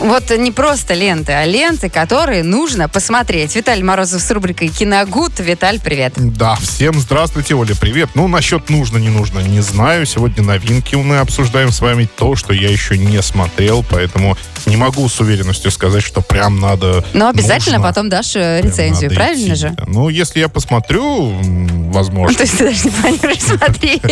Вот не просто ленты, а ленты, которые нужно посмотреть. Виталий Морозов с рубрикой «Киногуд». Виталь, привет. Да, всем здравствуйте, Оля, привет. Ну, насчет нужно, не нужно, не знаю. Сегодня новинки мы обсуждаем с вами то, что я еще не смотрел, поэтому не могу с уверенностью сказать, что прям надо... Но обязательно нужно. потом дашь э, рецензию, правильно идти, же? Ну, если я посмотрю, возможно. То есть ты даже не планируешь смотреть.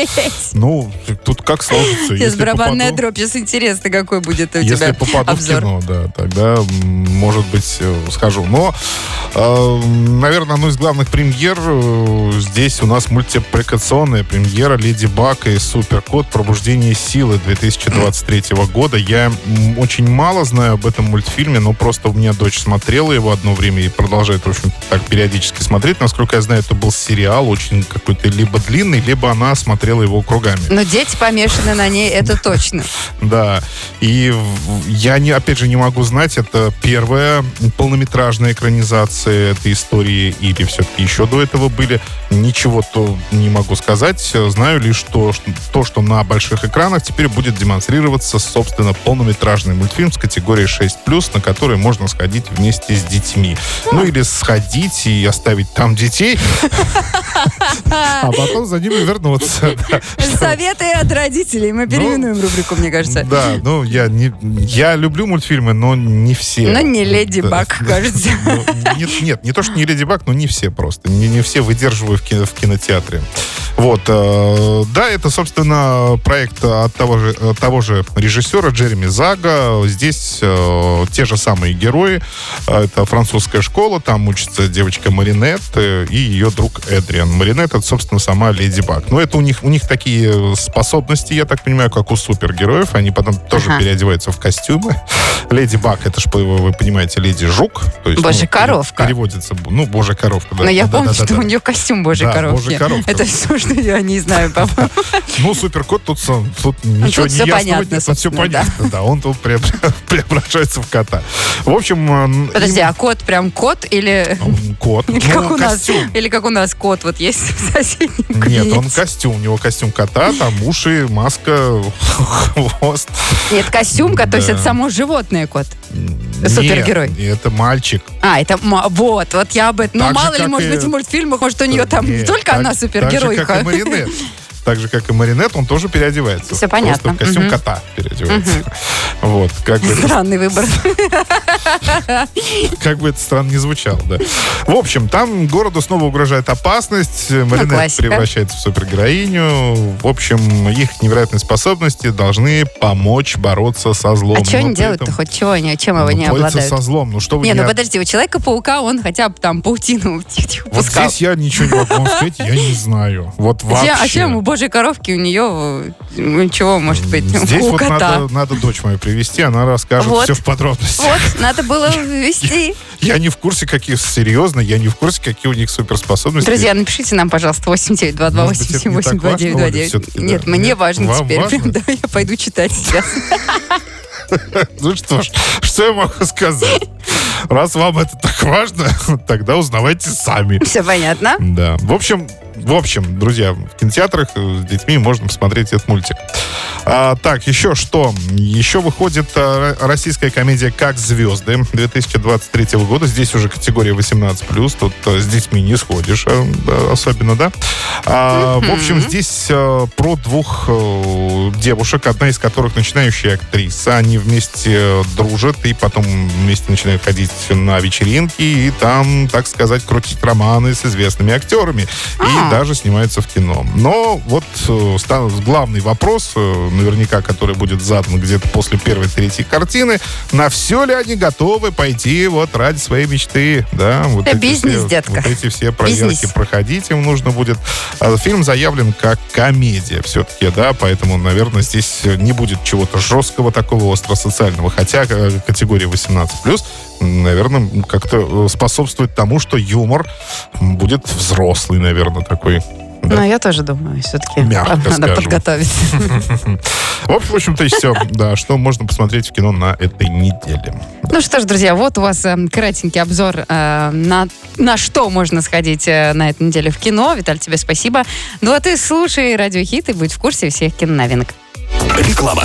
Ну, тут как сложится. Сейчас барабанная дробь. Сейчас интересно, какой будет у Если тебя обзор. Кино, да, тогда, может быть, э, схожу. Но, э, наверное, одной из главных премьер э, здесь у нас мультипликационная премьера «Леди Баг» и «Суперкот. Пробуждение силы» 2023 года. Я очень мало знаю об этом мультфильме, но просто у меня дочь смотрела его одно время и продолжает, в общем, так периодически смотреть. Насколько я знаю, это был сериал очень какой-то либо длинный, либо она смотрела его кругами. Но дети помешаны на ней, это точно. Да. И я, не, опять же, не могу знать, это первая полнометражная экранизация этой истории или все-таки еще до этого были. Ничего то не могу сказать. Знаю лишь то, что, то, что на больших экранах теперь будет демонстрироваться, собственно, полнометражный мультфильм с категории 6+, на который можно сходить вместе с детьми. Ну, или сходить и оставить там детей, а потом за ними вернуться. Советы от родителей. Мы переименуем рубрику, мне кажется. Да, ну я не я люблю мультфильмы, но не все. Но не Леди Баг, кажется. Ну, нет, нет, не то, что не Леди Баг, но не все просто. Не, все выдерживаю в кинотеатре. Вот. э, да, это, собственно, проект от того же, от того же режиссера Джереми Зага. Здесь э, те же самые герои. Э, Это французская школа, там учится девочка Маринет э, и ее друг Эдриан. Маринет это, собственно, сама Леди Баг. Но это у них, у них такие способности, я так понимаю, как у супергероев. Они потом тоже Ага. переодеваются в костюмы. Леди Баг, это же, вы вы понимаете, Леди Жук. То есть, Божья ну, коровка. Переводится, ну, Божья коровка. Да, Но я Да, помню, да, да, что да. у нее костюм Божьей Да, коровки. Божья коровка. Это все, что я не знаю, по-моему. Ну, суперкот тут, со- тут ничего тут не ясного понятно, нет, тут все собственно, да. понятно. Да, он тут преобра- преображается в кота. В общем, э, Подожди, им- а кот прям кот или... кот. Или Ну, как у нас, или как у нас кот вот есть в соседнем Нет, кабинете. он костюм. У него костюм кота, там уши, маска, хвост. Нет, костюм, кот, то есть Да. это само животное кот. Супергерой. Нет, это мальчик. А, это вот, вот я об этом. Ну, Так же, мало ли, может и- быть, в мультфильмах, может, у нее там не только так- она Так же, как супергеройка. и Маринет. Так же, как и Маринет, он тоже переодевается. Всё понятно. Просто в костюм Мгм. кота переодевается. Вот, как бы это Странный выбор. как бы это странно не звучало, да. В общем, там городу снова угрожает опасность. Маринет Ну, классика. превращается в супергероиню. В общем, их невероятные способности должны помочь бороться со злом. А что Но они делают-то хоть чего они, чем его Ну, не обладают? со злом. Ну что вы Не, ну подожди, у Человека-паука он хотя бы там паутину Вот здесь я ничего не могу сказать, я не знаю. Вот А вообще. А чем у божьей коровки у нее э, чего может быть Здесь у вот кота? надо, надо дочь мою привести, она расскажет Вот. все в подробностях. Вот, надо было ввести. Я не в курсе, какие, серьезно, я не в курсе, какие у них суперспособности. Друзья, напишите нам, пожалуйста, 8922 Может быть, это не так важно, Оля, 8929. всё-таки, да? Нет, мне Нет? важно Вам теперь. важно? Да, я пойду читать сейчас. Ну что ж, что я могу сказать? Раз вам это так важно, тогда узнавайте сами. Все понятно. Да. В общем, в общем, друзья, в кинотеатрах э, с детьми можно посмотреть этот мультик. А, так, еще что? Еще выходит а, ро- российская комедия «Как звезды» 2023 года. Здесь уже категория 18+. Тут а, с детьми не сходишь а, особенно, да? А, В общем, здесь а, про двух э, девушек, одна из которых начинающая актриса. Они вместе дружат и потом вместе начинают ходить на вечеринки и там, так сказать, крутить романы с известными актерами. А. Даже снимаются в кино. Но вот э, главный вопрос, э, наверняка, который будет задан где-то после первой, третьей картины, на все ли они готовы пойти вот ради своей мечты, да? Вот Это эти бизнес, все, детка. Вот эти все проверки Бизнес. проходить им нужно будет. А Фильм заявлен как комедия все-таки, да, поэтому, наверное, здесь не будет чего-то жесткого такого остросоциального, хотя э, категория 18+, наверное, как-то э, способствует тому, что юмор будет взрослый, наверное, такой. Ну, я тоже думаю, все-таки Мягко надо скажем. подготовиться. В общем, в общем-то, и все. Да, что можно посмотреть в кино на этой неделе. Ну что ж, друзья, вот у вас э, кратенький обзор э, на, на что можно сходить э, на этой неделе в кино. Виталь, тебе спасибо. Ну а ты слушай радиохит и будь в курсе всех киноновинок. Реклама.